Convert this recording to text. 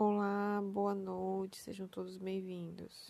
Olá, boa noite, sejam todos bem-vindos.